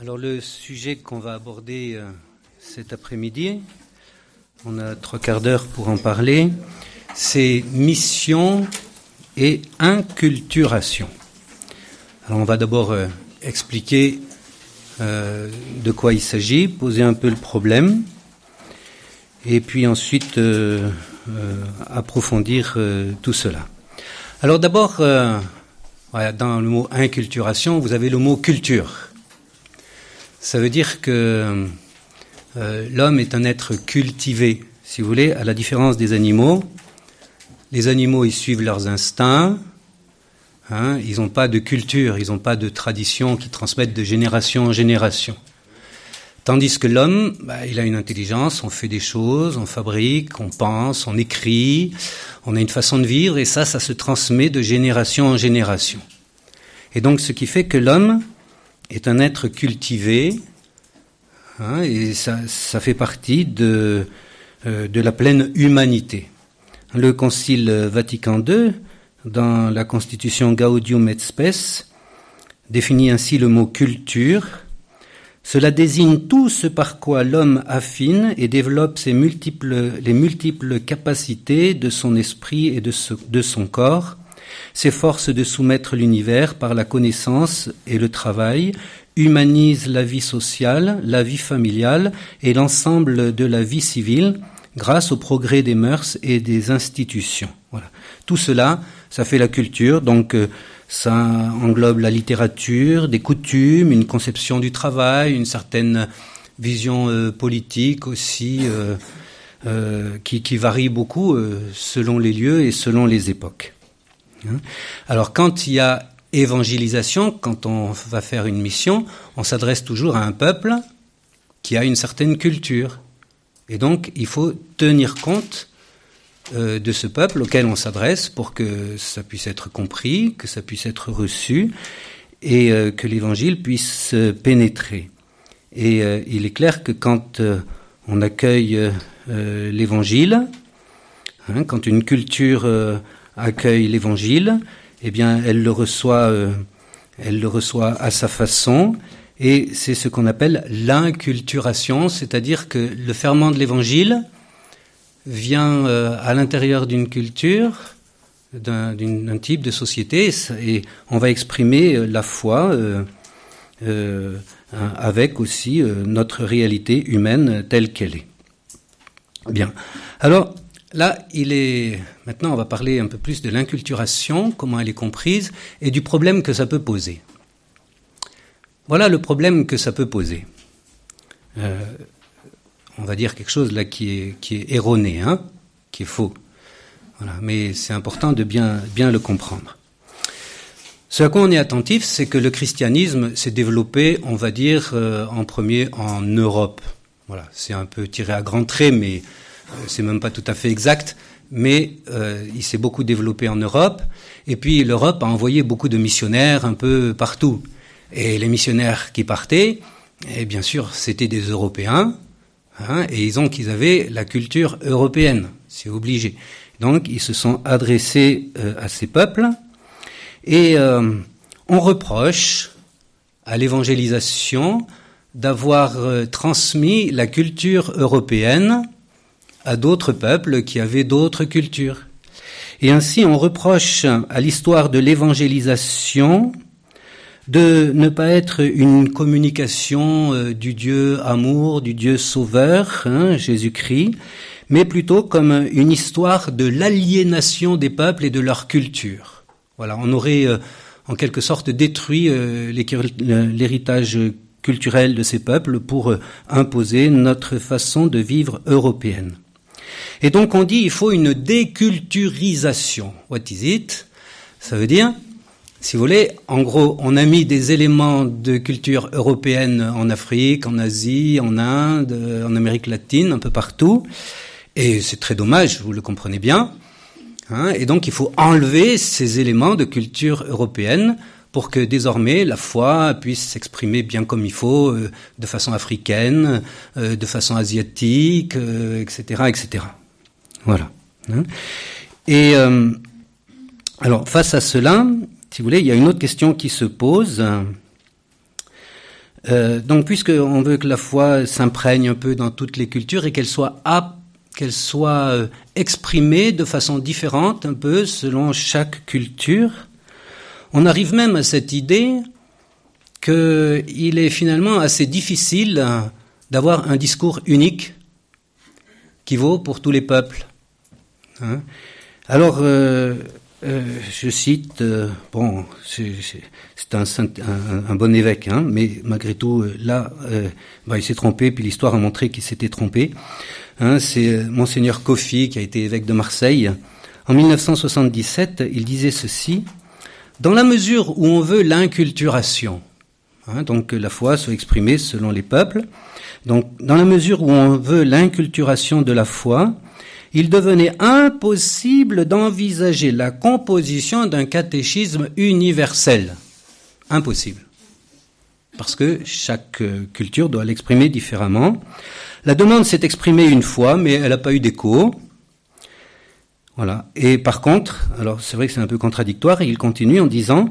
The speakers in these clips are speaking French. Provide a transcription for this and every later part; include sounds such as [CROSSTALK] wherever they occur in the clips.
Alors le sujet qu'on va aborder euh, cet après-midi, on a trois quarts d'heure pour en parler, c'est mission et inculturation. Alors on va d'abord euh, expliquer euh, de quoi il s'agit, poser un peu le problème, et puis ensuite approfondir tout cela. Alors d'abord, dans le mot inculturation, vous avez le mot culture. Ça veut dire que euh, l'homme est un être cultivé, si vous voulez, à la différence des animaux. Les animaux, ils suivent leurs instincts. Hein, ils n'ont pas de culture, ils n'ont pas de tradition qui transmettent de génération en génération. Tandis que l'homme, bah, il a une intelligence, on fait des choses, on fabrique, on pense, on écrit, on a une façon de vivre, et ça, ça se transmet de génération en génération. Et donc, ce qui fait que l'homme, est un être cultivé, hein, et ça, ça, fait partie de, euh, de la pleine humanité. Le Concile Vatican II, dans la Constitution Gaudium et Spes, définit ainsi le mot culture. Cela désigne tout ce par quoi l'homme affine et développe ses multiples, les multiples capacités de son esprit et de, de son corps, s'efforce de soumettre l'univers par la connaissance et le travail, humanise la vie sociale, la vie familiale et l'ensemble de la vie civile grâce au progrès des mœurs et des institutions. Voilà. Tout cela, ça fait la culture, donc euh, ça englobe la littérature, des coutumes, une conception du travail, une certaine vision euh, politique aussi, euh, qui, qui, varie beaucoup selon les lieux et selon les époques. Hein. Alors quand il y a évangélisation, quand on va faire une mission, on s'adresse toujours à un peuple qui a une certaine culture. Et donc il faut tenir compte euh, de ce peuple auquel on s'adresse pour que ça puisse être compris, que ça puisse être reçu et euh, que l'évangile puisse pénétrer. Et euh, il est clair que quand on accueille l'évangile, hein, quand une culture accueille l'évangile, eh bien, elle le reçoit, euh, elle le reçoit à sa façon, et c'est ce qu'on appelle l'inculturation, c'est-à-dire que le ferment de l'évangile vient euh, à l'intérieur d'une culture, d'un type de société, et on va exprimer euh, la foi avec aussi notre réalité humaine telle qu'elle est. Bien. Alors, Là, il est maintenant, on va parler un peu plus de l'inculturation, comment elle est comprise, et du problème que ça peut poser. Voilà le problème que ça peut poser. Euh, on va dire quelque chose là qui est, erroné, hein, qui est faux. Voilà, mais c'est important de bien, le comprendre. Ce à quoi on est attentif, c'est que le christianisme s'est développé, on va dire, euh, en premier en Europe. Voilà, c'est un peu tiré à grands traits, mais c'est même pas tout à fait exact, mais euh, il s'est beaucoup développé en Europe. Et puis l'Europe a envoyé beaucoup de missionnaires un peu partout. Et les missionnaires qui partaient, et bien sûr, c'était des Européens, hein, et ils ont qu'ils avaient la culture européenne, c'est obligé. Donc ils se sont adressés euh, à ces peuples, et on reproche à l'évangélisation d'avoir transmis la culture européenne à d'autres peuples qui avaient d'autres cultures. Et ainsi on reproche à l'histoire de l'évangélisation de ne pas être une communication euh, du Dieu amour, du Dieu sauveur, hein, Jésus-Christ, mais plutôt comme une histoire de l'aliénation des peuples et de leur culture. Voilà, on aurait euh, en quelque sorte détruit euh, l'héritage culturel de ces peuples pour imposer notre façon de vivre européenne. Et donc on dit il faut une déculturisation. What is it? Ça veut dire, si vous voulez, en gros, on a mis des éléments de culture européenne en Afrique, en Asie, en Inde, en Amérique latine, un peu partout. Et c'est très dommage, vous le comprenez bien. Hein, et donc il faut enlever ces éléments de culture européenne pour que désormais la foi puisse s'exprimer bien comme il faut, euh, de façon africaine, euh, de façon asiatique, etc., euh, etc. Voilà. Hein. Et alors face à cela, si vous voulez, il y a une autre question qui se pose. Euh, donc, puisqu'on veut que la foi s'imprègne un peu dans toutes les cultures et qu'elle soit qu'elle soit euh, exprimée de façon différente un peu selon chaque culture, on arrive même à cette idée qu'il est finalement assez difficile d'avoir un discours unique qui vaut pour tous les peuples. Hein. Alors, euh, euh, je cite, euh, bon, c'est un, un, bon évêque, hein, mais malgré tout, là, bah, il s'est trompé, puis l'histoire a montré qu'il s'était trompé. Hein, c'est Monseigneur Kofi, qui a été évêque de Marseille. En 1977, il disait ceci, Dans la mesure où on veut l'inculturation, hein, donc que la foi soit exprimée selon les peuples, donc dans la mesure où on veut l'inculturation de la foi, il devenait impossible d'envisager la composition d'un catéchisme universel. Impossible. Parce que chaque euh, culture doit l'exprimer différemment. La demande s'est exprimée une fois, mais elle n'a pas eu d'écho. Voilà. Et par contre, alors c'est vrai que c'est un peu contradictoire, et il continue en disant,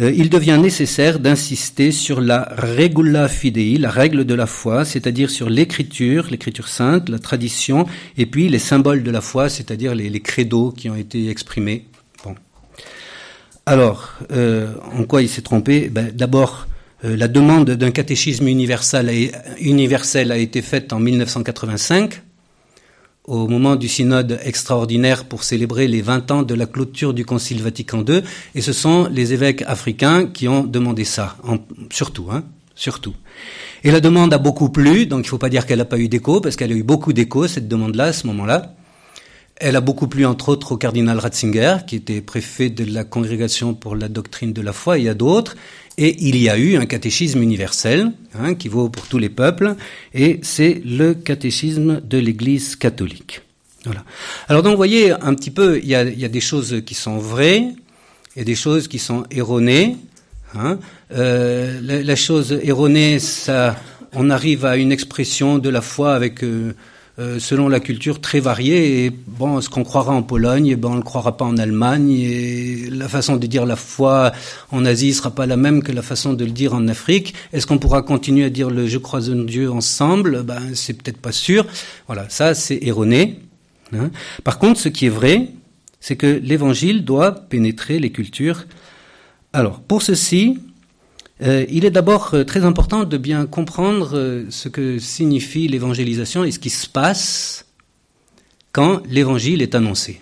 euh, il devient nécessaire d'insister sur la regula fidei, la règle de la foi, c'est-à-dire sur l'écriture, l'écriture sainte, la tradition, et puis les symboles de la foi, c'est-à-dire les, les, credos qui ont été exprimés. Bon. Alors, euh, en quoi il s'est trompé? Ben, D'abord, euh, la demande d'un catéchisme universel universel a été faite en 1985 au moment du synode extraordinaire pour célébrer les 20 ans de la clôture du Concile Vatican II, et ce sont les évêques africains qui ont demandé ça, surtout, hein, surtout. Et la demande a beaucoup plu, donc il ne faut pas dire qu'elle n'a pas eu d'écho, parce qu'elle a eu beaucoup d'écho, cette demande-là, à ce moment-là. Elle a beaucoup plu, entre autres, au cardinal Ratzinger, qui était préfet de la Congrégation pour la doctrine de la foi, et à d'autres. Et il y a eu un catéchisme universel, hein, qui vaut pour tous les peuples, et c'est le catéchisme de l'Église catholique. Voilà. Alors donc, vous voyez, un petit peu, il y a, y a des choses qui sont vraies, et des choses qui sont erronées. Hein. Euh, la, la, chose erronée, ça, on arrive à une expression de la foi avec... Euh, euh, selon la culture très variée. Et bon, ce qu'on croira en Pologne, eh ben, on ne le croira pas en Allemagne. Et la façon de dire la foi en Asie sera pas la même que la façon de le dire en Afrique. Est-ce qu'on pourra continuer à dire le je crois en Dieu ensemble? Ben, c'est peut-être pas sûr. Voilà, ça c'est erroné. Hein. Par contre, ce qui est vrai, c'est que l'Évangile doit pénétrer les cultures. Alors, pour ceci, euh, il est d'abord euh, très important de bien comprendre euh, ce que signifie l'évangélisation et ce qui se passe quand l'évangile est annoncé.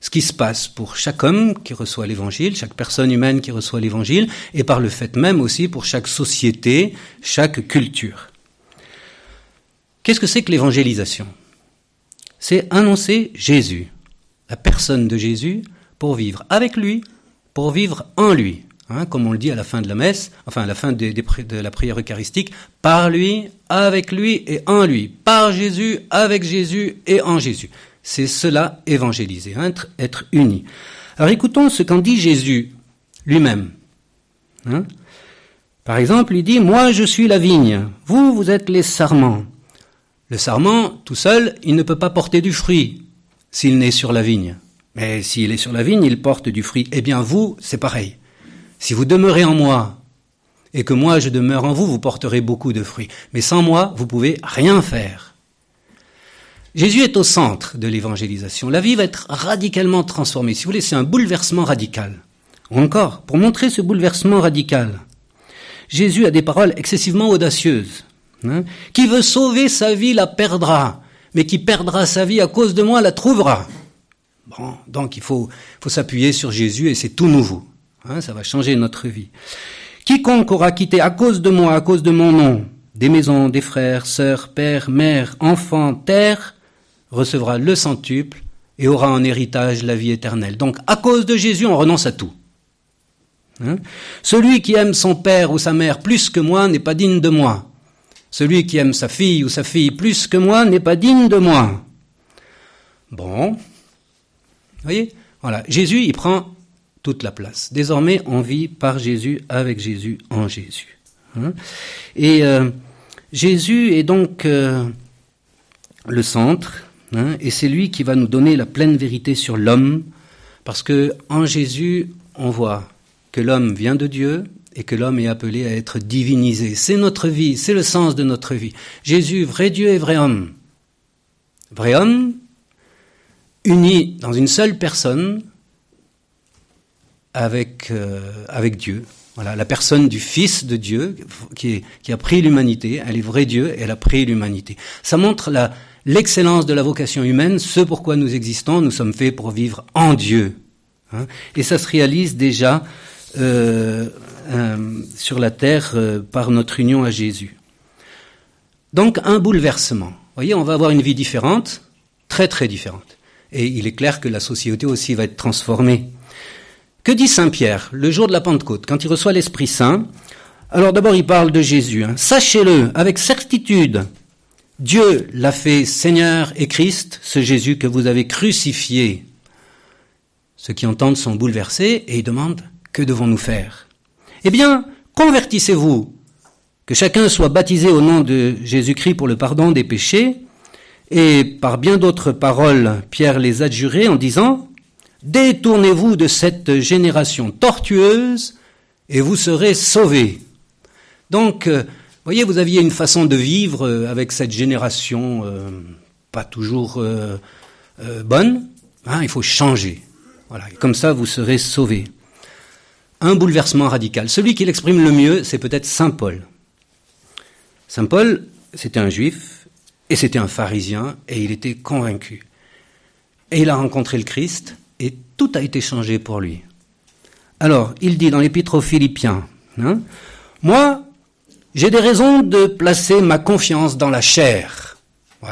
Ce qui se passe pour chaque homme qui reçoit l'évangile, chaque personne humaine qui reçoit l'évangile, et par le fait même aussi pour chaque société, chaque culture. Qu'est-ce que c'est que l'évangélisation? C'est annoncer Jésus, la personne de Jésus, pour vivre avec lui, pour vivre en lui. Hein, comme on le dit à la fin de la messe, enfin à la fin de, la prière eucharistique, par lui, avec lui et en lui, par Jésus, avec Jésus et en Jésus. C'est cela évangéliser, hein, être, être uni. Alors écoutons ce qu'en dit Jésus lui-même. Hein. Par exemple, il dit, moi je suis la vigne, vous, vous êtes les sarments. Le sarment, tout seul, il ne peut pas porter du fruit s'il n'est sur la vigne. Mais s'il est sur la vigne, il porte du fruit. Eh bien vous, c'est pareil. Si vous demeurez en moi et que moi je demeure en vous, vous porterez beaucoup de fruits. Mais sans moi, vous pouvez rien faire. Jésus est au centre de l'évangélisation. La vie va être radicalement transformée. Si vous voulez, c'est un bouleversement radical. Encore, pour montrer ce bouleversement radical, Jésus a des paroles excessivement audacieuses. Hein. qui veut sauver sa vie la perdra, mais qui perdra sa vie à cause de moi la trouvera. Bon, donc il faut, faut s'appuyer sur Jésus et c'est tout nouveau. Hein, ça va changer notre vie. Quiconque aura quitté à cause de moi, à cause de mon nom, des maisons, des frères, sœurs, pères, mères, enfants, terre, recevra le centuple et aura en héritage la vie éternelle. Donc, à cause de Jésus, on renonce à tout. Hein? Celui qui aime son père ou sa mère plus que moi n'est pas digne de moi. Celui qui aime sa fille ou sa fille plus que moi n'est pas digne de moi. Bon. Vous voyez? Voilà. Jésus, il prend toute la place. Désormais, on vit par Jésus, avec Jésus, en Jésus. Hein. Et euh, Jésus est donc euh, le centre, hein, et c'est lui qui va nous donner la pleine vérité sur l'homme, parce que en Jésus, on voit que l'homme vient de Dieu et que l'homme est appelé à être divinisé. C'est notre vie, c'est le sens de notre vie. Jésus, vrai Dieu et vrai homme. Vrai homme, uni dans une seule personne avec, euh, avec Dieu. Voilà, la personne du Fils de Dieu qui, qui a pris l'humanité, elle est vrai Dieu elle a pris l'humanité. Ça montre la, l'excellence de la vocation humaine, ce pourquoi nous existons, nous sommes faits pour vivre en Dieu. Hein. et ça se réalise déjà euh, euh, sur la terre euh, par notre union à Jésus. Donc un bouleversement. Vous voyez, on va avoir une vie différente, très très différente. Et il est clair que la société aussi va être transformée. Que dit Saint Pierre le jour de la Pentecôte, quand il reçoit l'Esprit Saint Alors d'abord il parle de Jésus. Hein. Sachez-le avec certitude, Dieu l'a fait Seigneur et Christ, ce Jésus que vous avez crucifié. Ceux qui entendent sont bouleversés et ils demandent que devons-nous faire? Eh bien, convertissez-vous, que chacun soit baptisé au nom de Jésus-Christ pour le pardon des péchés. Et par bien d'autres paroles, Pierre les adjurait en disant, Détournez-vous de cette génération tortueuse et vous serez sauvés. Donc, euh, voyez, vous aviez une façon de vivre euh, avec cette génération euh, pas toujours bonne. Hein, il faut changer. Voilà, comme ça, vous serez sauvés un bouleversement radical. Celui qui l'exprime le mieux, c'est peut-être Saint Paul. Saint Paul, c'était un juif et c'était un pharisien et il était convaincu. Et il a rencontré le Christ tout a été changé pour lui. Alors, il dit dans l'épître aux Philippiens, hein, Moi, j'ai des raisons de placer ma confiance dans la chair.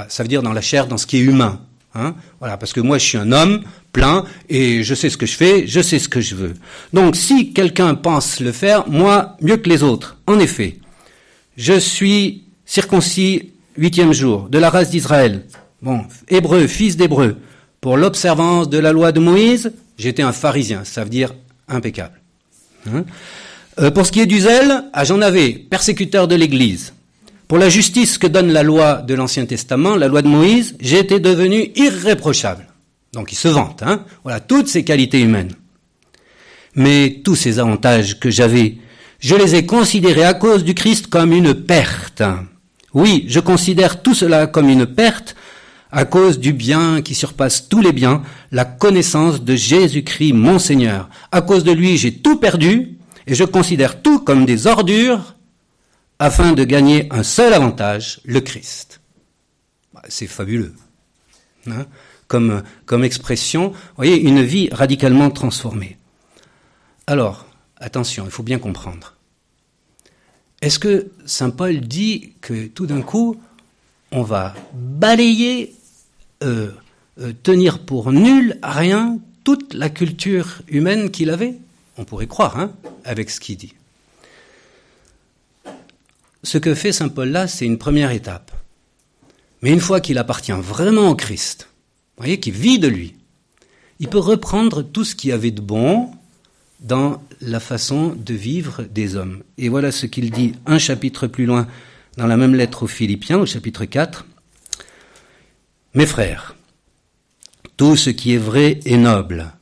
ça veut dire dans la chair, dans ce qui est humain. Hein voilà, parce que moi je suis un homme plein et je sais ce que je fais, je sais ce que je veux. Donc si quelqu'un pense le faire, moi mieux que les autres. En effet, je suis circoncis huitième jour de la race d'Israël. Bon, hébreu, fils d'hébreu. Pour l'observance de la loi de Moïse, j'étais un pharisien, ça veut dire impeccable. Hein euh, pour ce qui est du zèle, ah, j'en avais, persécuteur de l'Église. Pour la justice que donne la loi de l'Ancien Testament, la loi de Moïse, été devenu irréprochable. Donc il se vante, hein. Voilà, toutes ces qualités humaines. Mais tous ces avantages que j'avais, je les ai considérés à cause du Christ comme une perte. Oui, je considère tout cela comme une perte à cause du bien qui surpasse tous les biens, la connaissance de Jésus-Christ mon Seigneur. À cause de lui, j'ai tout perdu et je considère tout comme des ordures afin de gagner un seul avantage, le Christ. Bah, c'est fabuleux. Hein comme, expression, vous voyez, une vie radicalement transformée. Alors, attention, il faut bien comprendre. Est-ce que Saint Paul dit que tout d'un coup, on va balayer, euh, euh, tenir pour nul, rien, toute la culture humaine qu'il avait On pourrait croire, hein, avec ce qu'il dit. Ce que fait Saint Paul là, c'est une première étape. Mais une fois qu'il appartient vraiment au Christ, vous voyez, qui vit de lui, il peut reprendre tout ce qu'il y avait de bon dans la façon de vivre des hommes. Et voilà ce qu'il dit un chapitre plus loin dans la même lettre aux Philippiens, au chapitre 4. Mes frères, tout ce qui est vrai et noble,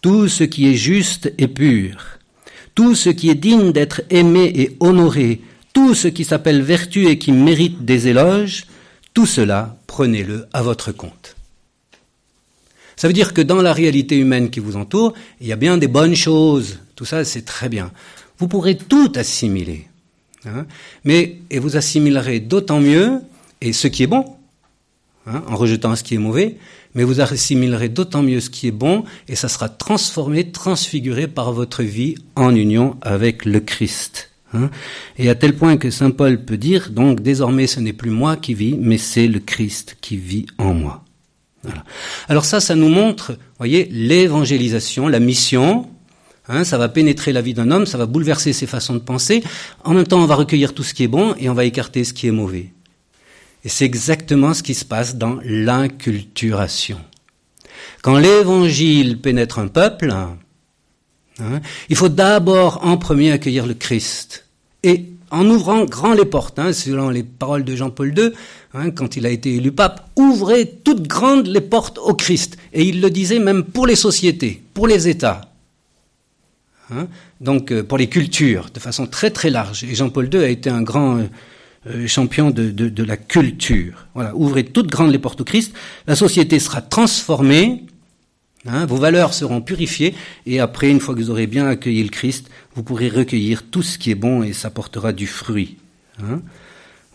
tout ce qui est juste et pur, tout ce qui est digne d'être aimé et honoré, tout ce qui s'appelle vertu et qui mérite des éloges, tout cela, prenez-le à votre compte. Ça veut dire que dans la réalité humaine qui vous entoure, il y a bien des bonnes choses. Tout ça, c'est très bien. Vous pourrez tout assimiler. Hein, mais, et vous assimilerez d'autant mieux, et ce qui est bon, hein, en rejetant ce qui est mauvais, mais vous assimilerez d'autant mieux ce qui est bon, et ça sera transformé, transfiguré par votre vie en union avec le Christ. Hein et à tel point que Saint Paul peut dire, donc désormais ce n'est plus moi qui vis, mais c'est le Christ qui vit en moi. Alors ça, ça nous montre, voyez, l'évangélisation, la mission. Hein, ça va pénétrer la vie d'un homme, ça va bouleverser ses façons de penser. En même temps, on va recueillir tout ce qui est bon et on va écarter ce qui est mauvais. Et c'est exactement ce qui se passe dans l'inculturation. Quand l'évangile pénètre un peuple, hein, il faut d'abord en premier accueillir le Christ. Et en ouvrant grand les portes, hein, selon les paroles de Jean-Paul II, hein, quand il a été élu pape, ouvrez toutes grandes les portes au Christ. Et il le disait même pour les sociétés, pour les États. Hein. Donc euh, pour les cultures, de façon très très large. Et Jean-Paul II a été un grand euh, champion de, de, de, la culture. Voilà, ouvrez toutes grandes les portes au Christ. La société sera transformée. Hein, vos valeurs seront purifiées et après, une fois que vous aurez bien accueilli le Christ, vous pourrez recueillir tout ce qui est bon et ça portera du fruit. Hein.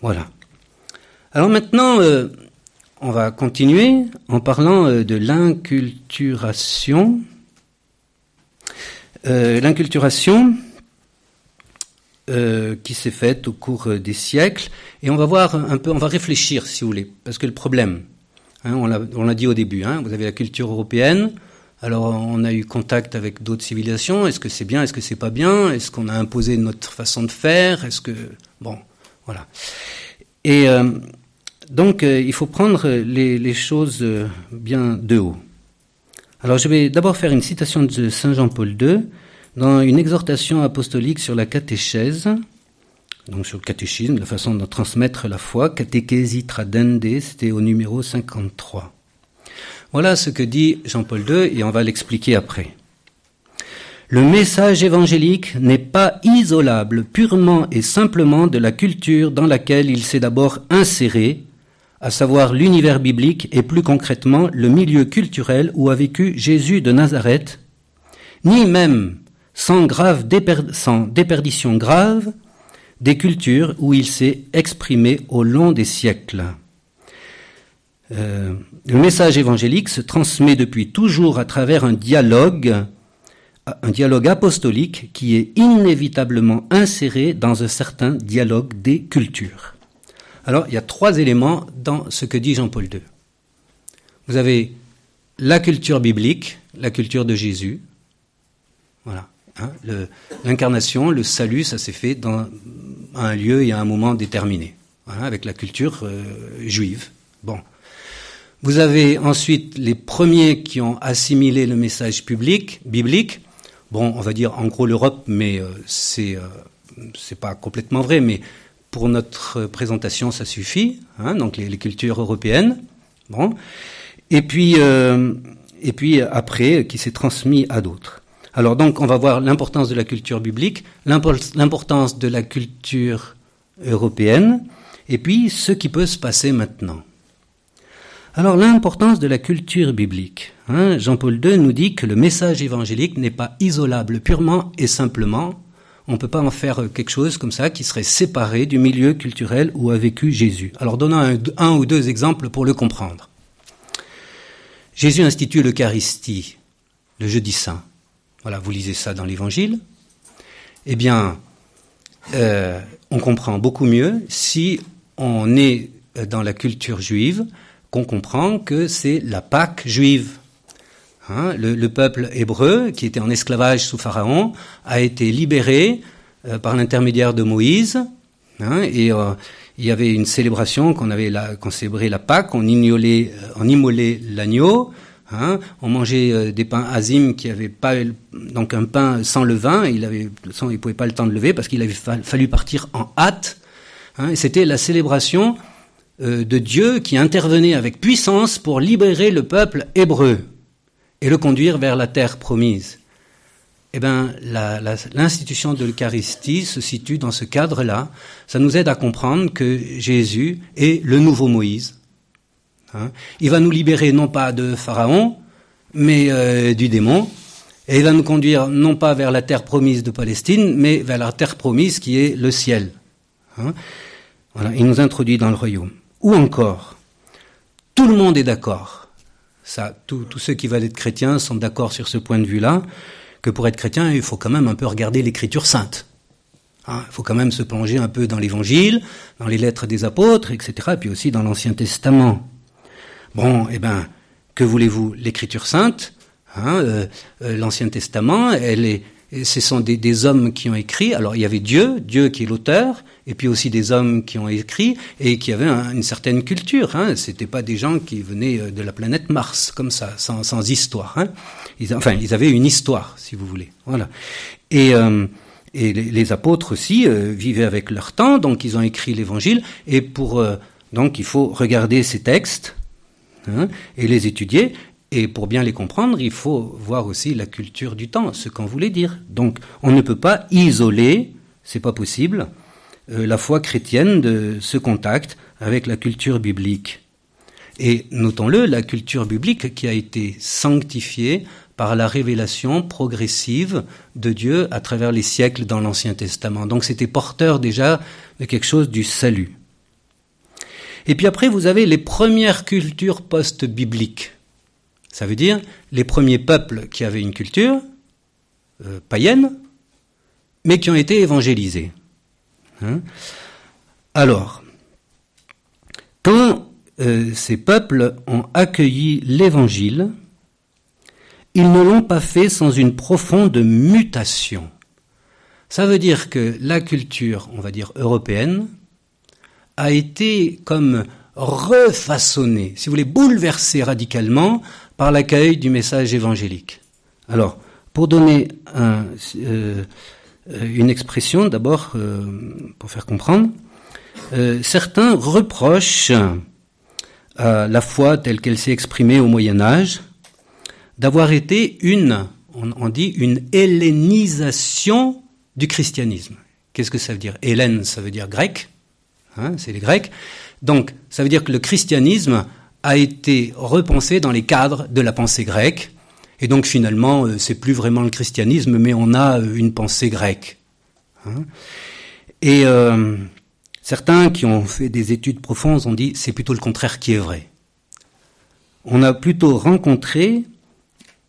Voilà. Alors maintenant, euh, on va continuer en parlant euh, de l'inculturation. Euh, l'inculturation euh, qui s'est faite au cours euh, des siècles, et on va voir un peu, on va réfléchir, si vous voulez, parce que le problème, hein, on l'a dit au début, hein, vous avez la culture européenne. Alors, on a eu contact avec d'autres civilisations. Est-ce que c'est bien Est-ce que c'est pas bien? Est-ce qu'on a imposé notre façon de faire? Est-ce que bon, voilà. Et euh, donc, il faut prendre les, choses bien de haut. Alors, je vais d'abord faire une citation de Saint Jean-Paul II dans une exhortation apostolique sur la catéchèse, donc sur le catéchisme, la façon de transmettre la foi, Catechesi Tradende, c'était au numéro 53. Voilà ce que dit Jean-Paul II et on va l'expliquer après. Le message évangélique n'est pas isolable purement et simplement de la culture dans laquelle il s'est d'abord inséré, à savoir l'univers biblique et plus concrètement le milieu culturel où a vécu Jésus de Nazareth, ni même sans, déperdition grave des cultures où il s'est exprimé au long des siècles. Euh, le message évangélique se transmet depuis toujours à travers un dialogue, un dialogue apostolique qui est inévitablement inséré dans un certain dialogue des cultures. Alors, il y a trois éléments dans ce que dit Jean-Paul II. Vous avez la culture biblique, la culture de Jésus. Voilà. Hein, L'incarnation, le, salut, ça s'est fait dans un lieu et à un moment déterminé, voilà, avec la culture euh, juive. Bon. Vous avez ensuite les premiers qui ont assimilé le message public, biblique. Bon, on va dire en gros l'Europe, mais euh, c'est euh, pas complètement vrai, mais pour notre présentation, ça suffit. Hein, donc les, les, cultures européennes. Bon. Et puis euh, et puis après, qui s'est transmis à d'autres. Alors donc, on va voir l'importance de la culture biblique, l'importance de la culture européenne, et puis ce qui peut se passer maintenant. Alors l'importance de la culture biblique. Hein, Jean-Paul II nous dit que le message évangélique n'est pas isolable purement et simplement. On ne peut pas en faire quelque chose comme ça qui serait séparé du milieu culturel où a vécu Jésus. Alors donnons un, un ou deux exemples pour le comprendre. Jésus institue l'Eucharistie le jeudi saint. Voilà, vous lisez ça dans l'Évangile. Eh bien, euh, on comprend beaucoup mieux si on est dans la culture juive, qu'on comprend que c'est la Pâque juive. Hein, le, le, peuple hébreu, qui était en esclavage sous Pharaon, a été libéré euh, par l'intermédiaire de Moïse, hein, et euh, il y avait une célébration qu'on avait qu'on célébrait la Pâque, on immolait, euh, on immolait l'agneau, Hein, on mangeait euh, des pains azim qui avaient pas donc un pain sans levain. Il avait, il pouvait pas le temps de lever parce qu'il avait fallu partir en hâte. Hein, et c'était la célébration euh, de Dieu qui intervenait avec puissance pour libérer le peuple hébreu et le conduire vers la terre promise. Eh bien, l'institution de l'Eucharistie se situe dans ce cadre-là. Ça nous aide à comprendre que Jésus est le nouveau Moïse Hein. Il va nous libérer non pas de Pharaon, mais euh, du démon. Et il va nous conduire non pas vers la terre promise de Palestine, mais vers la terre promise qui est le ciel. Hein. Voilà, il nous introduit dans le royaume. Ou encore, tout le monde est d'accord. Ça, tous ceux qui veulent être chrétiens sont d'accord sur ce point de vue-là, que pour être chrétien, il faut quand même un peu regarder l'écriture sainte. Hein, il faut quand même se plonger un peu dans l'Évangile, dans les lettres des apôtres, etc., et puis aussi dans l'Ancien Testament. Bon, eh ben, que voulez-vous? L'écriture sainte, hein, euh, euh, l'Ancien Testament, elle ce sont des, hommes qui ont écrit. Alors il y avait Dieu, Dieu qui est l'auteur, et puis aussi des hommes qui ont écrit et qui avaient une certaine culture. Hein. C'était pas des gens qui venaient euh, de la planète Mars comme ça, sans, histoire. Hein. Ils, enfin, ils avaient une histoire, si vous voulez. Voilà. Et les, apôtres aussi vivaient avec leur temps, donc ils ont écrit l'Évangile. Et pour donc il faut regarder ces textes Hein, et les étudier. Et pour bien les comprendre, il faut voir aussi la culture du temps, ce qu'on voulait dire. Donc, on ne peut pas isoler, c'est pas possible, euh, la foi chrétienne de ce contact avec la culture biblique. Et notons-le, la culture biblique qui a été sanctifiée par la révélation progressive de Dieu à travers les siècles dans l'Ancien Testament. Donc c'était porteur déjà de quelque chose du salut. Et puis après, vous avez les premières cultures post-bibliques. Ça veut dire les premiers peuples qui avaient une culture euh, païenne, mais qui ont été évangélisés. Hein Alors, quand euh, ces peuples ont accueilli l'Évangile, ils ne l'ont pas fait sans une profonde mutation. Ça veut dire que la culture, on va dire européenne, a été comme refaçonnée, si vous voulez, bouleversée radicalement par l'accueil du message évangélique. Alors, pour donner euh, une expression, d'abord, euh, pour faire comprendre, certains reprochent la foi telle qu'elle s'est exprimée au Moyen Âge, d'avoir été une, on, dit, une hellénisation du christianisme. Qu'est-ce que ça veut dire? Hélène, ça veut dire grec, hein, c'est les Grecs. Donc, ça veut dire que le christianisme a été repensé dans les cadres de la pensée grecque, et donc finalement, euh, c'est plus vraiment le christianisme, mais on a euh, une pensée grecque. Hein. Et euh, Certains qui ont fait des études profondes ont dit c'est plutôt le contraire qui est vrai. On a plutôt rencontré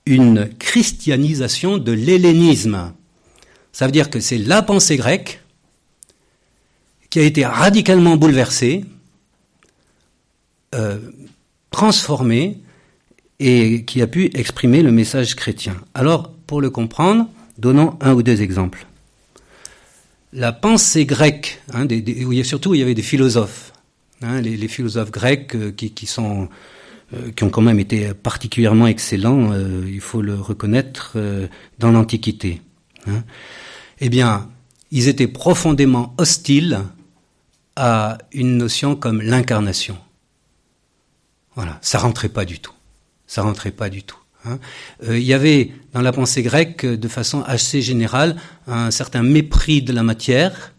une christianisation de l'hellénisme. Ça veut dire que c'est la pensée grecque qui a été radicalement bouleversée, euh, transformée et qui a pu exprimer le message chrétien. Alors, pour le comprendre, donnons un ou deux exemples la pensée grecque, hein, surtout il y avait des philosophes, hein, les, philosophes grecs euh, qui, sont, euh, qui ont quand même été particulièrement excellents, il faut le reconnaître, dans l'Antiquité. Hein. Eh bien, ils étaient profondément hostiles à une notion comme l'incarnation. Voilà, ça rentrait pas du tout. Ça rentrait pas du tout. Hein. Euh, il y avait dans la pensée grecque, de façon assez générale, un certain mépris de la matière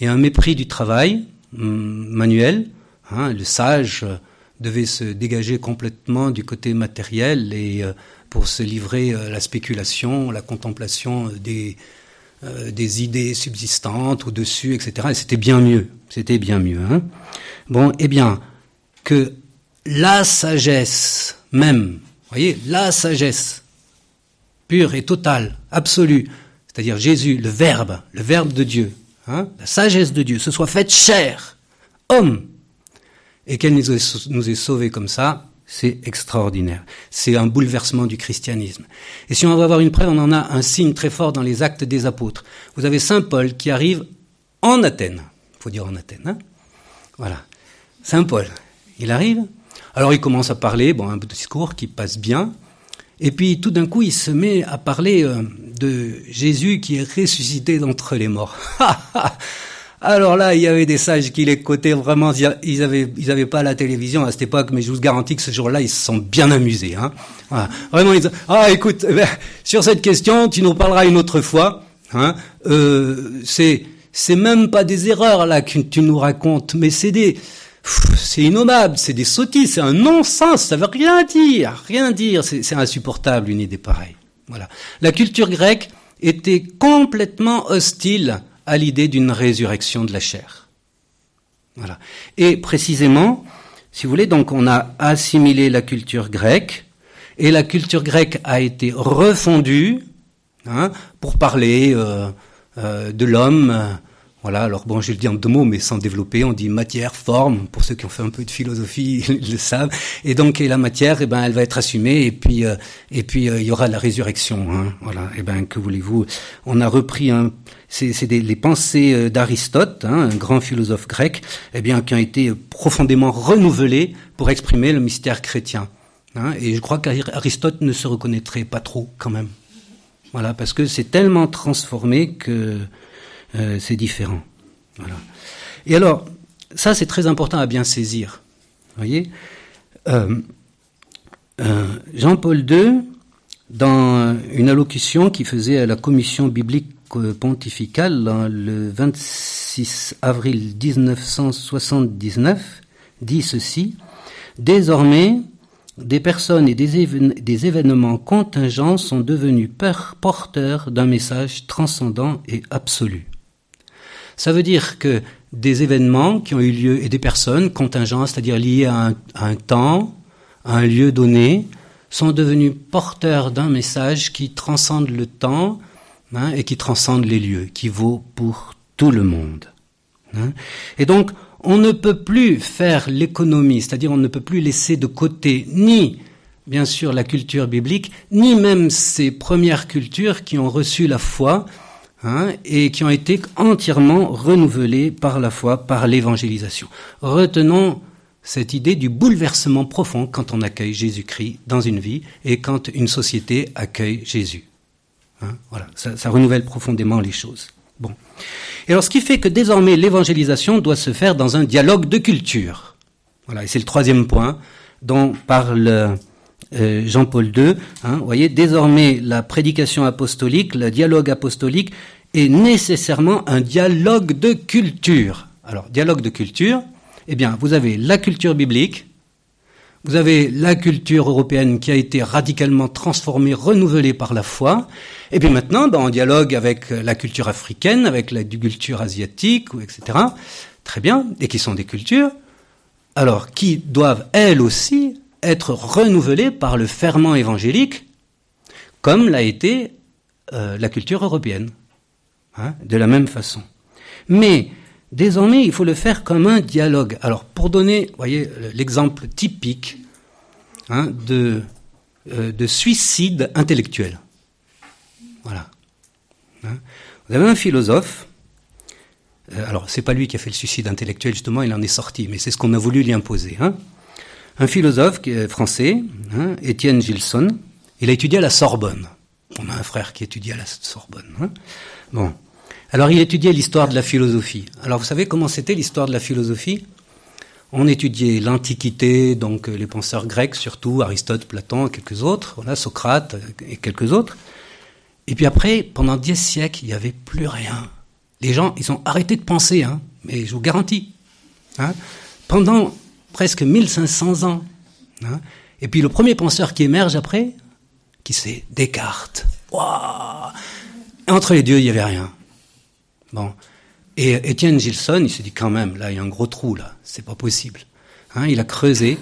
et un mépris du travail hum, manuel. Hein. Le sage devait se dégager complètement du côté matériel et euh, pour se livrer à la spéculation, la contemplation des, euh, des idées subsistantes au-dessus, etc. Et c'était bien mieux. C'était bien mieux. Hein. Bon, eh bien, que la sagesse même voyez, la sagesse pure et totale, absolue, c'est-à-dire Jésus, le Verbe, le Verbe de Dieu, hein, la sagesse de Dieu, se soit faite chair, homme, et qu'elle nous ait, sauvés comme ça, c'est extraordinaire. C'est un bouleversement du christianisme. Et si on va avoir une preuve, on en a un signe très fort dans les actes des apôtres. Vous avez Saint Paul qui arrive en Athènes. Il faut dire en Athènes. Hein voilà. Saint Paul, il arrive, alors il commence à parler, bon, un discours qui passe bien, et puis tout d'un coup il se met à parler euh, de Jésus qui est ressuscité d'entre les morts. [LAUGHS] Alors là, il y avait des sages qui l'écoutaient vraiment. Ils avaient, ils avaient pas la télévision à cette époque, mais je vous garantis que ce jour-là, ils se sont bien amusés. Hein. Voilà. Vraiment, ils ah écoute, eh ben, sur cette question, tu nous parleras une autre fois. Hein. Euh, c'est, c'est même pas des erreurs là que tu nous racontes, mais c'est des, c'est innommable, c'est des sottises, c'est un non-sens, ça veut rien dire, rien dire, c'est insupportable une idée pareille. Voilà. La culture grecque était complètement hostile à l'idée d'une résurrection de la chair. Et précisément, si vous voulez, donc on a assimilé la culture grecque, et la culture grecque a été refondue hein, pour parler euh, euh, de l'homme alors bon, je le dis en deux mots, mais sans développer, on dit matière, forme, pour ceux qui ont fait un peu de philosophie, [LAUGHS] ils le savent. Et donc, la matière, eh ben, elle va être assumée, et puis, euh, et puis, euh, il y aura la résurrection. Hein, voilà, et eh ben, que voulez-vous? On a repris un, c'est, les pensées euh, d'Aristote, hein, un grand philosophe grec, eh bien, qui ont été profondément renouvelées pour exprimer le mystère chrétien. Hein, et je crois qu'Aristote ne se reconnaîtrait pas trop, quand même. Voilà, parce que c'est tellement transformé que euh, c'est différent. Et alors, ça c'est très important à bien saisir. Voyez, euh, Euh, Jean-Paul II, dans une allocution qu'il faisait à la commission biblique pontificale le 26 avril 1979, dit ceci Désormais, des personnes et des, événements contingents sont devenus porteurs d'un message transcendant et absolu. Ça veut dire que des événements qui ont eu lieu et des personnes contingents, c'est-à-dire liés à un, temps, à un lieu donné, sont devenus porteurs d'un message qui transcende le temps hein, et qui transcende les lieux, qui vaut pour tout le monde. Hein. Et donc, on ne peut plus faire l'économie, c'est-à-dire on ne peut plus laisser de côté ni, bien sûr, la culture biblique, ni même ces premières cultures qui ont reçu la foi hein, et qui ont été entièrement renouvelées par la foi, par l'évangélisation. Retenons cette idée du bouleversement profond quand on accueille Jésus-Christ dans une vie et quand une société accueille Jésus. Hein, voilà, ça, ça renouvelle profondément les choses. Bon. Et alors, ce qui fait que désormais l'évangélisation doit se faire dans un dialogue de culture. Voilà, et c'est le troisième point dont parle euh, Jean-Paul II. Hein, voyez, désormais la prédication apostolique, le dialogue apostolique est nécessairement un dialogue de culture. Alors, dialogue de culture, eh bien, vous avez la culture biblique, vous avez la culture européenne qui a été radicalement transformée, renouvelée par la foi. Et puis maintenant, ben, en dialogue avec la culture africaine, avec la culture asiatique, etc. Très bien, et qui sont des cultures, alors qui doivent elles aussi être renouvelées par le ferment évangélique, comme l'a été euh, la culture européenne, hein, de la même façon. Mais Désormais, il faut le faire comme un dialogue. Alors, pour donner, voyez, l'exemple typique hein, de, euh, de suicide intellectuel. Voilà. Hein. Vous avez un philosophe. Euh, alors, c'est pas lui qui a fait le suicide intellectuel, justement, il en est sorti, mais c'est ce qu'on a voulu lui imposer. Un philosophe français, hein, Étienne Gilson, il a étudié à la Sorbonne. On a un frère qui étudie à la Sorbonne. Hein. Bon. Alors il étudiait l'histoire de la philosophie. Alors vous savez comment c'était l'histoire de la philosophie? On étudiait l'Antiquité, donc euh, les penseurs grecs surtout, Aristote, Platon, quelques autres, voilà, Socrate et quelques autres. Et puis après, pendant dix siècles, il n'y avait plus rien. Les gens, ils ont arrêté de penser, hein, mais je vous garantis. Hein, pendant presque 1500 ans. Hein. Et puis le premier penseur qui émerge après, qui c'est Descartes. Entre les deux, il n'y avait rien. Bon. Et Étienne Gilson, il s'est dit quand même, là, il y a un gros trou, là, c'est pas possible. Hein, il a creusé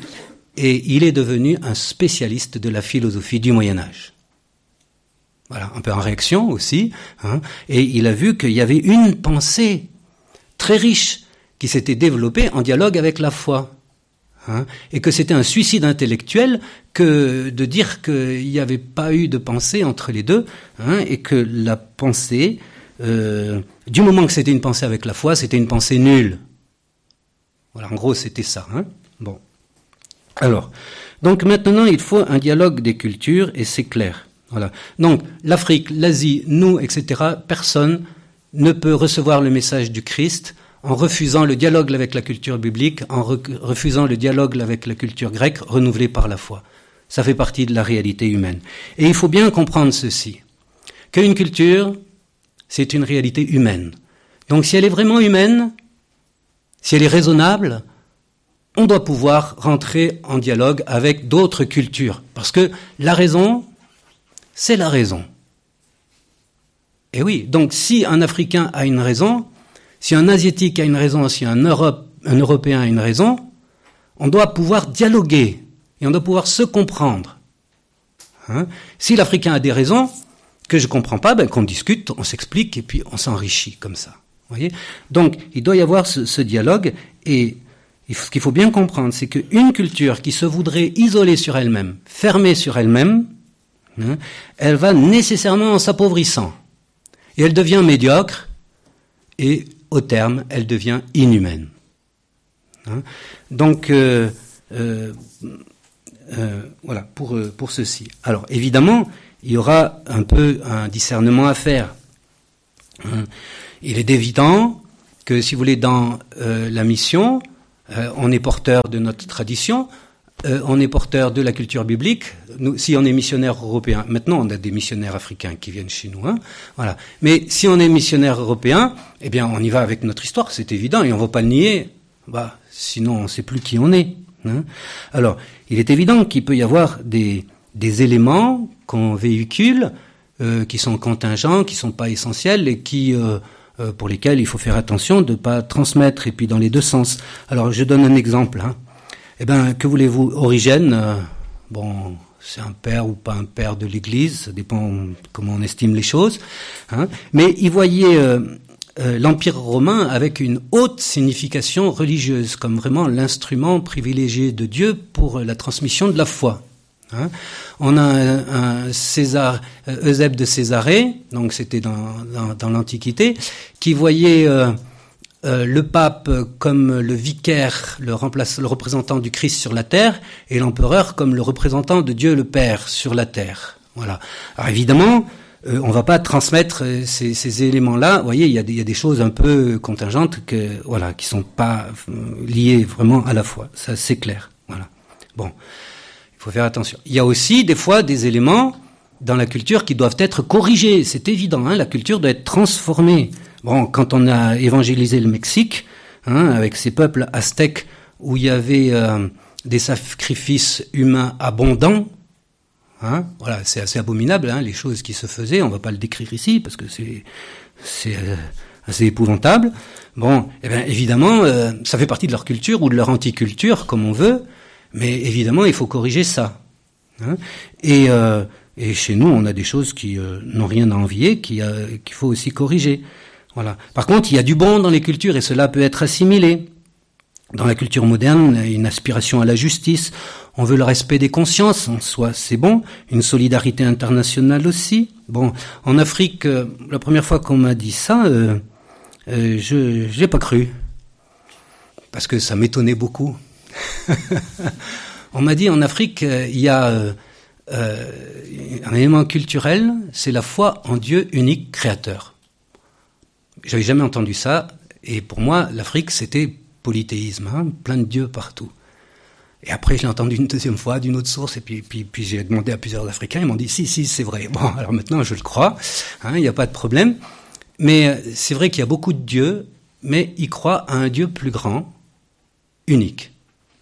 et il est devenu un spécialiste de la philosophie du Moyen Âge. Voilà, un peu en réaction aussi. Hein, et il a vu qu'il y avait une pensée très riche qui s'était développée en dialogue avec la foi. Hein, et que c'était un suicide intellectuel que de dire qu'il n'y avait pas eu de pensée entre les deux, hein, et que la pensée euh, du moment que c'était une pensée avec la foi, c'était une pensée nulle. Voilà, en gros, c'était ça. Hein bon. Alors, donc maintenant, il faut un dialogue des cultures, et c'est clair. Voilà. Donc, l'Afrique, l'Asie, nous, etc., personne ne peut recevoir le message du Christ en refusant le dialogue avec la culture biblique, en refusant le dialogue avec la culture grecque renouvelée par la foi. Ça fait partie de la réalité humaine. Et il faut bien comprendre ceci, qu'une culture, c'est une réalité humaine. Donc si elle est vraiment humaine, si elle est raisonnable, on doit pouvoir rentrer en dialogue avec d'autres cultures. Parce que la raison, c'est la raison. Et oui, donc si un Africain a une raison, si un Asiatique a une raison, si un, Européen a une raison, on doit pouvoir dialoguer et on doit pouvoir se comprendre. Hein? Si l'Africain a des raisons, que je comprends pas, ben, qu'on discute, on s'explique et puis on s'enrichit comme ça. Voyez? Donc, il doit y avoir ce, ce dialogue et ce qu'il faut bien comprendre, c'est qu'une culture qui se voudrait isolée sur elle-même, fermée sur elle-même, hein, elle va nécessairement en s'appauvrissant. Et elle devient médiocre et au terme, elle devient inhumaine. Hein. Donc, euh, euh, euh, voilà, pour, ceci. Alors, évidemment, il y aura un peu un discernement à faire. Hein. Il est évident que, si vous voulez, dans la mission, on est porteur de notre tradition. Euh, on est porteur de la culture biblique. Nous, si on est missionnaire européen, maintenant on a des missionnaires africains qui viennent chez nous, hein, voilà. Mais si on est missionnaire européen, eh bien on y va avec notre histoire, c'est évident, et on ne va pas le nier. Bah, sinon on ne sait plus qui on est. Hein. Alors, il est évident qu'il peut y avoir des, des éléments qu'on véhicule euh, qui sont contingents, qui sont pas essentiels et qui euh, euh, pour lesquels il faut faire attention de ne pas transmettre, et puis dans les deux sens. Alors je donne un exemple. Hein. Eh ben, que voulez-vous Origène, euh, bon, c'est un père ou pas un père de l'Église, ça dépend comment on estime les choses. Hein. Mais il voyait euh, l'Empire romain avec une haute signification religieuse, comme vraiment l'instrument privilégié de Dieu pour la transmission de la foi. Hein. On a un, César, euh, Eusèbe de Césarée, donc c'était dans, l'Antiquité, qui voyait euh, euh, le pape comme le vicaire, le, remplace, le représentant du Christ sur la terre, et l'empereur comme le représentant de Dieu le Père sur la terre. Voilà. Alors évidemment, euh, on va pas transmettre ces, ces éléments-là. Vous voyez, il y, a des, il y, a des, choses un peu contingentes que voilà, qui sont pas liées vraiment à la foi. Ça, c'est clair. Voilà. Bon faut faire attention. Il y a aussi des fois des éléments dans la culture qui doivent être corrigés. C'est évident, hein, la culture doit être transformée. Bon, quand on a évangélisé le Mexique, hein, avec ces peuples aztèques où il y avait euh, des sacrifices humains abondants, hein, voilà, c'est assez abominable, hein, les choses qui se faisaient. On va pas le décrire ici parce que c'est c'est euh, assez épouvantable. Bon, eh bien, évidemment, euh, ça fait partie de leur culture ou de leur anticulture, comme on veut. Mais évidemment, il faut corriger ça. Hein. et, euh, et, chez nous, on a des choses qui euh, n'ont rien à envier, euh, qu'il faut aussi corriger. Voilà. Par contre, il y a du bon dans les cultures et cela peut être assimilé. Dans la culture moderne, une aspiration à la justice, on veut le respect des consciences, en soi c'est bon, une solidarité internationale aussi. Bon, en Afrique, la première fois qu'on m'a dit ça, je n'ai pas cru, parce que ça m'étonnait beaucoup. [LAUGHS] On m'a dit en Afrique, euh, il y a euh, euh, un élément culturel, c'est la foi en Dieu unique créateur. J'avais jamais entendu ça, et pour moi, l'Afrique, c'était polythéisme, hein, plein de dieux partout. Et après, je l'ai entendu une deuxième fois d'une autre source, et puis, puis, puis j'ai demandé à plusieurs Africains, ils m'ont dit si, si, c'est vrai. Bon, [LAUGHS] alors maintenant, je le crois, hein, il n'y a pas de problème. Mais c'est vrai qu'il y a beaucoup de dieux, mais ils croient à un Dieu plus grand, unique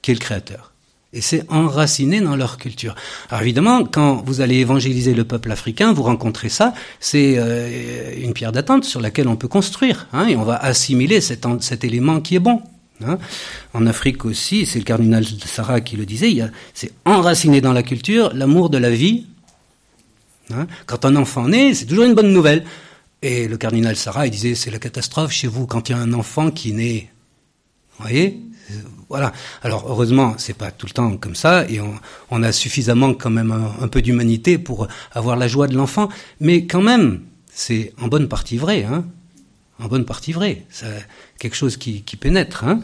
qui est le Créateur. Et c'est enraciné dans leur culture. Alors évidemment, quand vous allez évangéliser le peuple africain, vous rencontrez ça, c'est euh, une pierre d'attente sur laquelle on peut construire, hein, et on va assimiler cet, élément qui est bon. Hein. En Afrique aussi, c'est le cardinal Sarah qui le disait, c'est enraciné dans la culture l'amour de la vie. Hein. Quand un enfant naît, c'est toujours une bonne nouvelle. Et le cardinal Sarah, il disait, c'est la catastrophe chez vous quand il y a un enfant qui naît. Vous voyez? Voilà. Alors heureusement, c'est pas tout le temps comme ça, et on, a suffisamment quand même un, peu d'humanité pour avoir la joie de l'enfant. Mais quand même, c'est en bonne partie vrai, hein. En bonne partie vrai. C'est quelque chose qui, pénètre. Hein.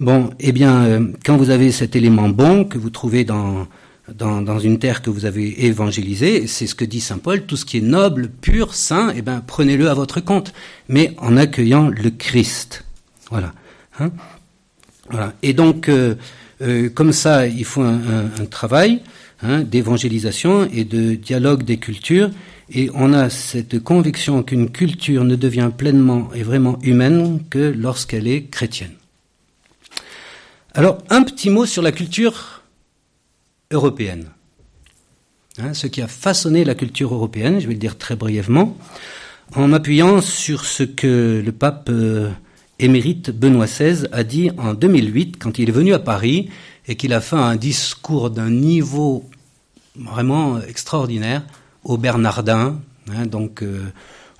Bon, eh bien, euh, quand vous avez cet élément bon que vous trouvez dans dans, une terre que vous avez évangélisée, c'est ce que dit saint Paul, tout ce qui est noble, pur, saint, eh ben prenez-le à votre compte, mais en accueillant le Christ. Voilà. Hein voilà. Et donc, euh, euh, comme ça, il faut un, un, travail hein, d'évangélisation et de dialogue des cultures. Et on a cette conviction qu'une culture ne devient pleinement et vraiment humaine que lorsqu'elle est chrétienne. Alors, un petit mot sur la culture européenne. Hein, ce qui a façonné la culture européenne, je vais le dire très brièvement, en m'appuyant sur ce que le pape euh, émérite Benoît XVI a dit en 2008 quand il est venu à Paris et qu'il a fait un discours d'un niveau vraiment extraordinaire au Bernardin. Hein, donc euh,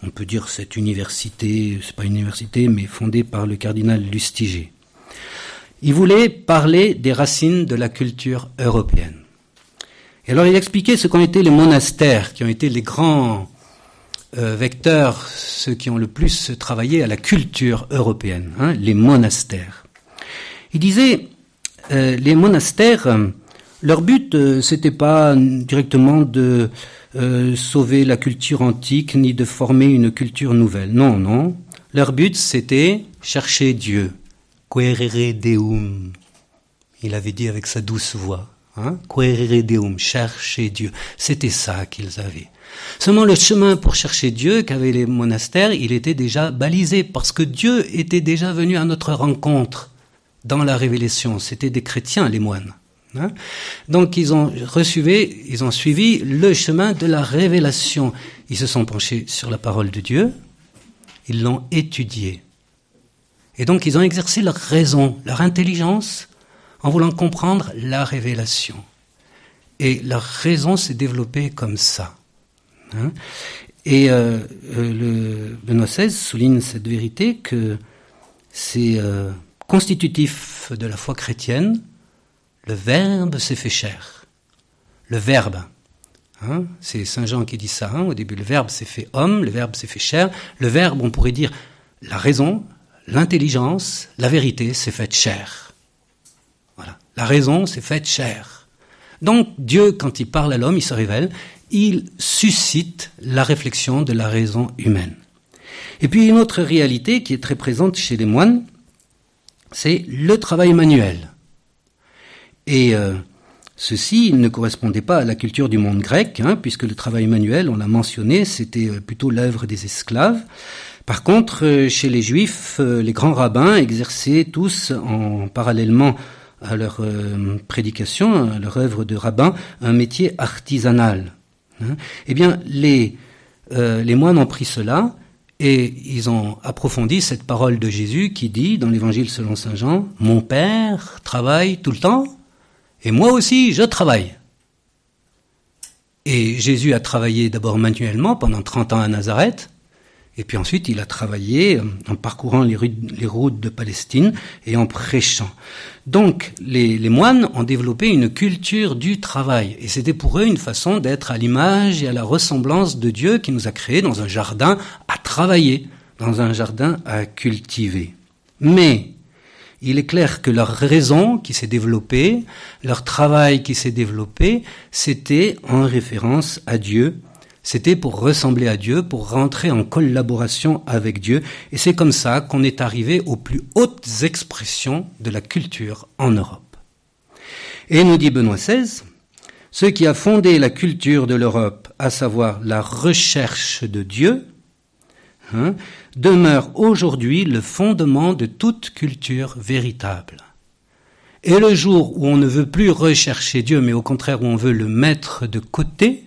on peut dire cette université, c'est pas une université, mais fondée par le cardinal Lustiger. Il voulait parler des racines de la culture européenne. Et alors il expliquait ce qu'ont été les monastères, qui ont été les grands euh, vecteurs, ceux qui ont le plus travaillé à la culture européenne, hein, les monastères. Il disait, euh, les monastères, leur but, euh, c'était pas directement de sauver la culture antique ni de former une culture nouvelle. Non, non. Leur but, c'était chercher Dieu. Querere Deum. Il avait dit avec sa douce voix. Hein? Deum, chercher Dieu. C'était ça qu'ils avaient. Seulement le chemin pour chercher Dieu qu'avaient les monastères, il était déjà balisé parce que Dieu était déjà venu à notre rencontre dans la révélation. C'était des chrétiens, les moines. Hein. Donc ils ont reçu, ils ont suivi le chemin de la révélation. Ils se sont penchés sur la parole de Dieu, ils l'ont étudiée. Et donc ils ont exercé leur raison, leur intelligence, en voulant comprendre la révélation. Et leur raison s'est développée comme ça. Hein. Et euh, euh, le Benoît XVI souligne cette vérité que c'est euh, constitutif de la foi chrétienne, le Verbe s'est fait chair. Le Verbe. Hein, c'est Saint Jean qui dit ça hein, au début. Le Verbe s'est fait homme, le Verbe s'est fait chair. Le Verbe, on pourrait dire la raison, l'intelligence, la vérité s'est faite chair. Voilà. La raison s'est faite chair. Donc Dieu, quand il parle à l'homme, il se révèle, il suscite la réflexion de la raison humaine. Et puis une autre réalité qui est très présente chez les moines, c'est le travail manuel. Et euh, ceci ne correspondait pas à la culture du monde grec, hein, puisque le travail manuel, on l'a mentionné, c'était euh, plutôt l'œuvre des esclaves. Par contre, euh, chez les juifs, les grands rabbins exerçaient tous, en parallèlement à leur prédication, à leur œuvre de rabbin, un métier artisanal. Hein. Eh bien, les, les moines ont pris cela et ils ont approfondi cette parole de Jésus qui dit dans l'évangile selon Saint Jean, Mon Père travaille tout le temps et moi aussi, je travaille. Et Jésus a travaillé d'abord manuellement pendant 30 ans à Nazareth, et puis ensuite il a travaillé euh, en parcourant les, routes de Palestine et en prêchant. Donc les, les moines ont développé une culture du travail, et c'était pour eux une façon d'être à l'image et à la ressemblance de Dieu qui nous a créés dans un jardin à travailler, dans un jardin à cultiver. Mais il est clair que leur raison qui s'est développée, leur travail qui s'est développé, c'était en référence à Dieu, c'était pour ressembler à Dieu, pour rentrer en collaboration avec Dieu, et c'est comme ça qu'on est arrivé aux plus hautes expressions de la culture en Europe. Et nous dit Benoît XVI, ce qui a fondé la culture de l'Europe, à savoir la recherche de Dieu, hein, demeure aujourd'hui le fondement de toute culture véritable. Et le jour où on ne veut plus rechercher Dieu, mais au contraire où on veut le mettre de côté,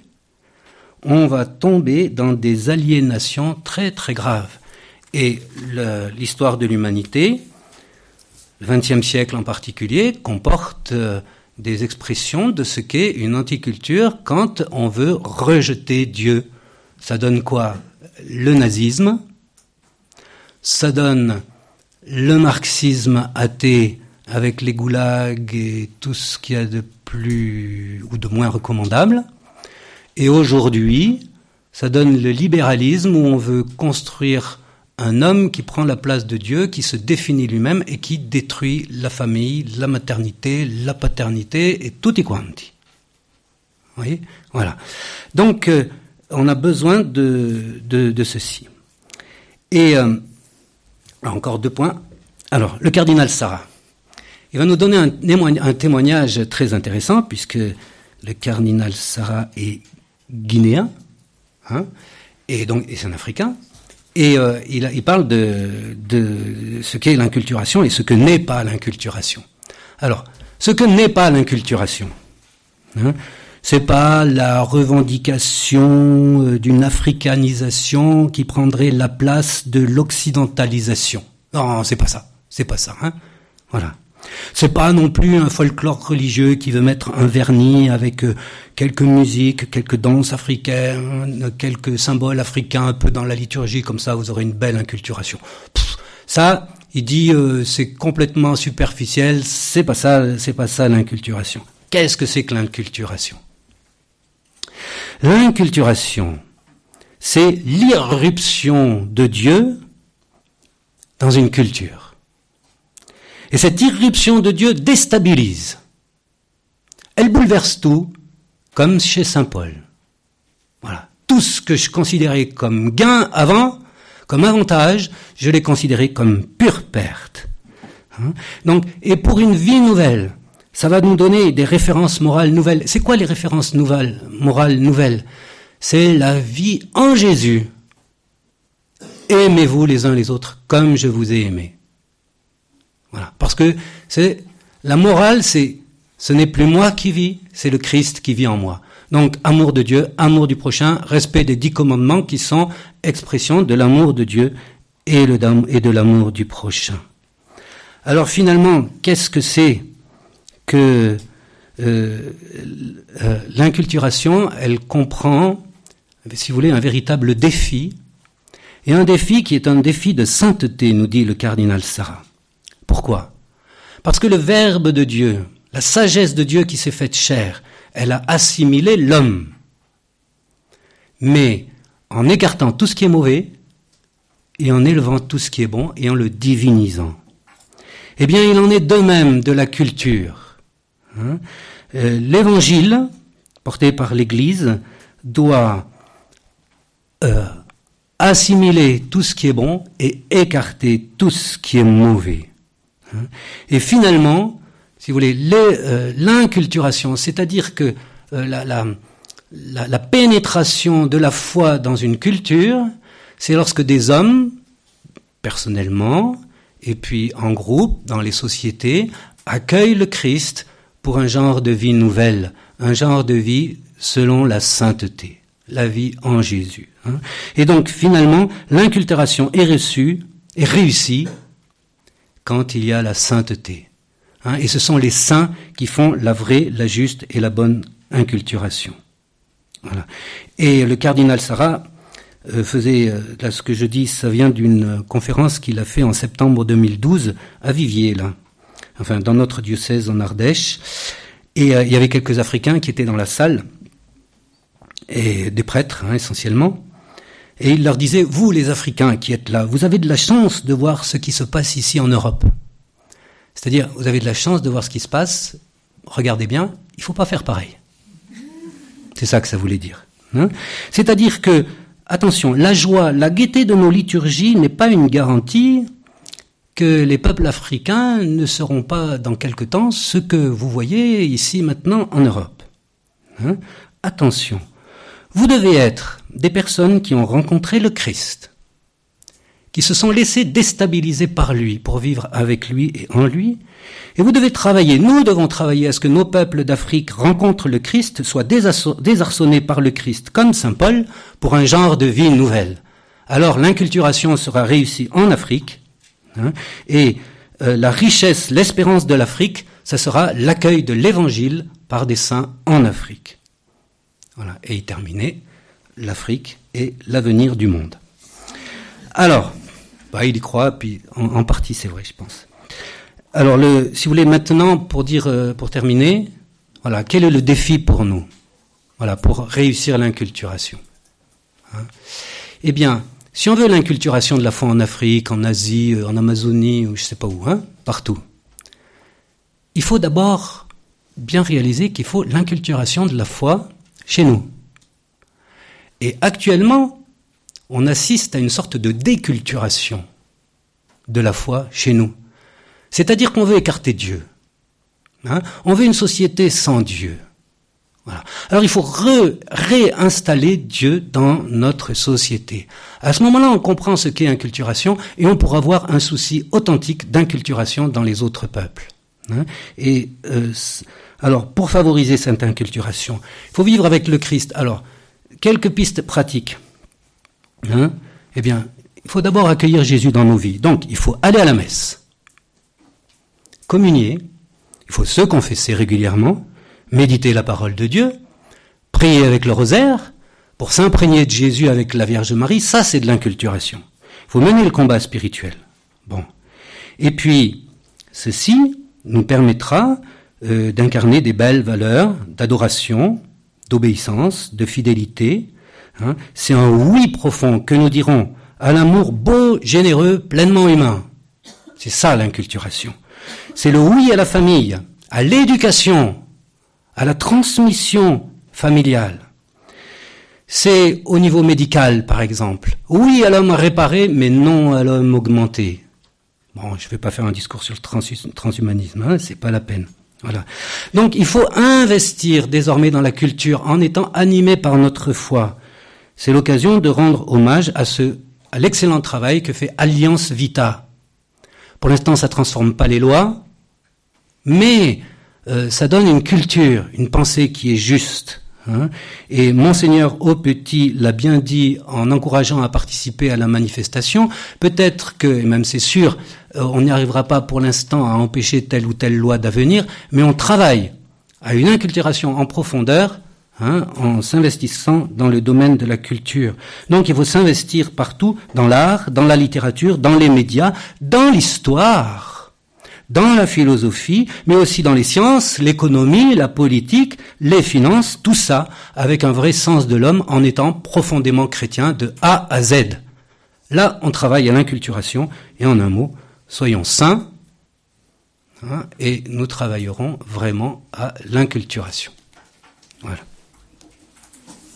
on va tomber dans des aliénations très très graves. Et l'histoire de l'humanité, le XXe siècle en particulier, comporte euh, des expressions de ce qu'est une anticulture quand on veut rejeter Dieu. Ça donne quoi? Le nazisme, ça donne le marxisme athée avec les goulags et tout ce qu'il y a de plus ou de moins recommandable. Et aujourd'hui, ça donne le libéralisme où on veut construire un homme qui prend la place de Dieu, qui se définit lui-même et qui détruit la famille, la maternité, la paternité et tutti quanti. Vous voyez Voilà. Donc, euh, on a besoin de, de, ceci. Et euh, encore deux points. Alors, le cardinal Sarah. Il va nous donner un, témoignage très intéressant, puisque le cardinal Sarah est guinéen, hein, et donc c'est un Africain, et euh, il, parle de, ce qu'est l'inculturation et ce que n'est pas l'inculturation. Alors, ce que n'est pas l'inculturation, hein, c'est pas la revendication euh, d'une africanisation qui prendrait la place de l'occidentalisation. Non, c'est pas ça. C'est pas ça, hein. Voilà. C'est pas non plus un folklore religieux qui veut mettre un vernis avec euh, quelques musiques, quelques danses africaines, quelques symboles africains un peu dans la liturgie, comme ça vous aurez une belle inculturation. ça, il dit euh, c'est complètement superficiel, c'est pas ça, c'est pas ça l'inculturation. Qu'est-ce que c'est que l'inculturation? L'inculturation, c'est l'irruption de Dieu dans une culture. Et cette irruption de Dieu déstabilise. Elle bouleverse tout, comme chez Saint Paul. Voilà. Tout ce que je considérais comme gain avant, comme avantage, je l'ai considéré comme pure perte. Hein? Donc, et pour une vie nouvelle, Ça va nous donner des références morales nouvelles. C'est quoi les références nouvelles, morales nouvelles? C'est la vie en Jésus. Aimez-vous les uns les autres comme je vous ai aimé. Voilà. Parce que c'est la morale, c'est ce n'est plus moi qui vis, c'est le Christ qui vit en moi. Donc amour de Dieu, amour du prochain, respect des dix commandements qui sont expression de l'amour de Dieu et, de l'amour du prochain. Alors finalement, qu'est-ce que c'est que euh, euh, l'inculturation? Elle comprend, si vous voulez, un véritable défi, et un défi qui est un défi de sainteté, nous dit le cardinal Sarah. Pourquoi? Parce que le Verbe de Dieu, la sagesse de Dieu qui s'est faite chair, elle a assimilé l'homme. Mais en écartant tout ce qui est mauvais et en élevant tout ce qui est bon et en le divinisant. Eh bien, il en est de même de la culture. Hein. Euh, l'évangile, porté par l'Église, doit euh, assimiler tout ce qui est bon et écarter tout ce qui est mauvais. Hein. Et finalement, si vous voulez, euh, l'inculturation, c'est-à-dire que euh, la, pénétration de la foi dans une culture, c'est lorsque des hommes, personnellement, et puis en groupe, dans les sociétés, accueillent le Christ pour un genre de vie nouvelle, un genre de vie selon la sainteté, la vie en Jésus. Hein. Et donc finalement, l'inculturation est reçue, est réussie quand il y a la sainteté. Hein, et ce sont les saints qui font la vraie, la juste et la bonne inculturation. Voilà. Et le cardinal Sarah euh, faisait, euh, là ce que je dis, ça vient d'une conférence qu'il a fait en septembre 2012 à Viviers, là, enfin dans notre diocèse en Ardèche. Et euh, il y avait quelques Africains qui étaient dans la salle, et des prêtres hein, essentiellement. Et il leur disait, vous les Africains qui êtes là, vous avez de la chance de voir ce qui se passe ici en Europe. C'est-à-dire, vous avez de la chance de voir ce qui se passe, regardez bien, il ne faut pas faire pareil. C'est ça que ça voulait dire. Hein. C'est-à-dire que, attention, la joie, la gaieté de nos liturgies n'est pas une garantie que les peuples africains ne seront pas dans quelque temps ce que vous voyez ici maintenant en Europe. Hein. Attention, vous devez être des personnes qui ont rencontré le Christ, qui se sont laissés déstabiliser par lui pour vivre avec lui et en lui. Et vous devez travailler, nous devons travailler à ce que nos peuples d'Afrique rencontrent le Christ, soient désarçonnés par le Christ comme Saint Paul pour un genre de vie nouvelle. Alors l'inculturation sera réussie en Afrique hein, et euh, la richesse, l'espérance de l'Afrique, ça sera l'accueil de l'Évangile par des saints en Afrique. Voilà. Et y terminer, l'Afrique est l'avenir du monde. Alors, bah, il y croit, puis en, partie c'est vrai, je pense. Alors, le, si vous voulez maintenant, pour dire, euh, pour terminer, voilà, quel est le défi pour nous, voilà, pour réussir l'inculturation hein Eh bien, si on veut l'inculturation de la foi en Afrique, en Asie, euh, en Amazonie, ou je sais pas où, hein, partout, il faut d'abord bien réaliser qu'il faut l'inculturation de la foi chez nous. Et actuellement, on assiste à une sorte de déculturation de la foi chez nous. C'est-à-dire qu'on veut écarter Dieu. Hein. on veut une société sans Dieu. Alors il faut réinstaller Dieu dans notre société. À ce moment-là, on comprend ce qu'est inculturation et on pourra avoir un souci authentique d'inculturation dans les autres peuples. Hein. et euh, alors, pour favoriser cette inculturation, il faut vivre avec le Christ. Alors, quelques pistes pratiques. Hein eh bien, il faut d'abord accueillir Jésus dans nos vies. Donc, il faut aller à la messe, communier, il faut se confesser régulièrement, méditer la parole de Dieu, prier avec le rosaire, pour s'imprégner de Jésus avec la Vierge Marie, ça c'est de l'inculturation. Il faut mener le combat spirituel. Bon. Et puis, ceci nous permettra euh, d'incarner des belles valeurs d'adoration, d'obéissance, de fidélité, Hein, c'est un oui profond que nous dirons à l'amour beau, généreux, pleinement humain. C'est ça l'inculturation. C'est le oui à la famille, à l'éducation, à la transmission familiale. C'est au niveau médical, par exemple. Oui à l'homme réparé, mais non à l'homme augmenté. Bon, je ne vais pas faire un discours sur le transhumanisme, hein, c'est pas la peine. Donc il faut investir désormais dans la culture en étant animé par notre foi. C'est l'occasion de rendre hommage à ce à l'excellent travail que fait Alliance Vita. Pour l'instant, ça transforme pas les lois, mais euh, ça donne une culture, une pensée qui est juste. Hein. Et monseigneur Aupetit l'a bien dit en encourageant à participer à la manifestation. Peut-être que, et même c'est sûr, euh, on n'y arrivera pas pour l'instant à empêcher telle ou telle loi d'avenir, mais on travaille à une inculturation en profondeur hein, en s'investissant dans le domaine de la culture. Donc il faut s'investir partout, dans l'art, dans la littérature, dans les médias, dans l'histoire dans la philosophie, mais aussi dans les sciences, l'économie, la politique, les finances, tout ça avec un vrai sens de l'homme en étant profondément chrétien de A à Z. Là, on travaille à l'inculturation et en un mot, soyons saints hein, et nous travaillerons vraiment à l'inculturation. Voilà.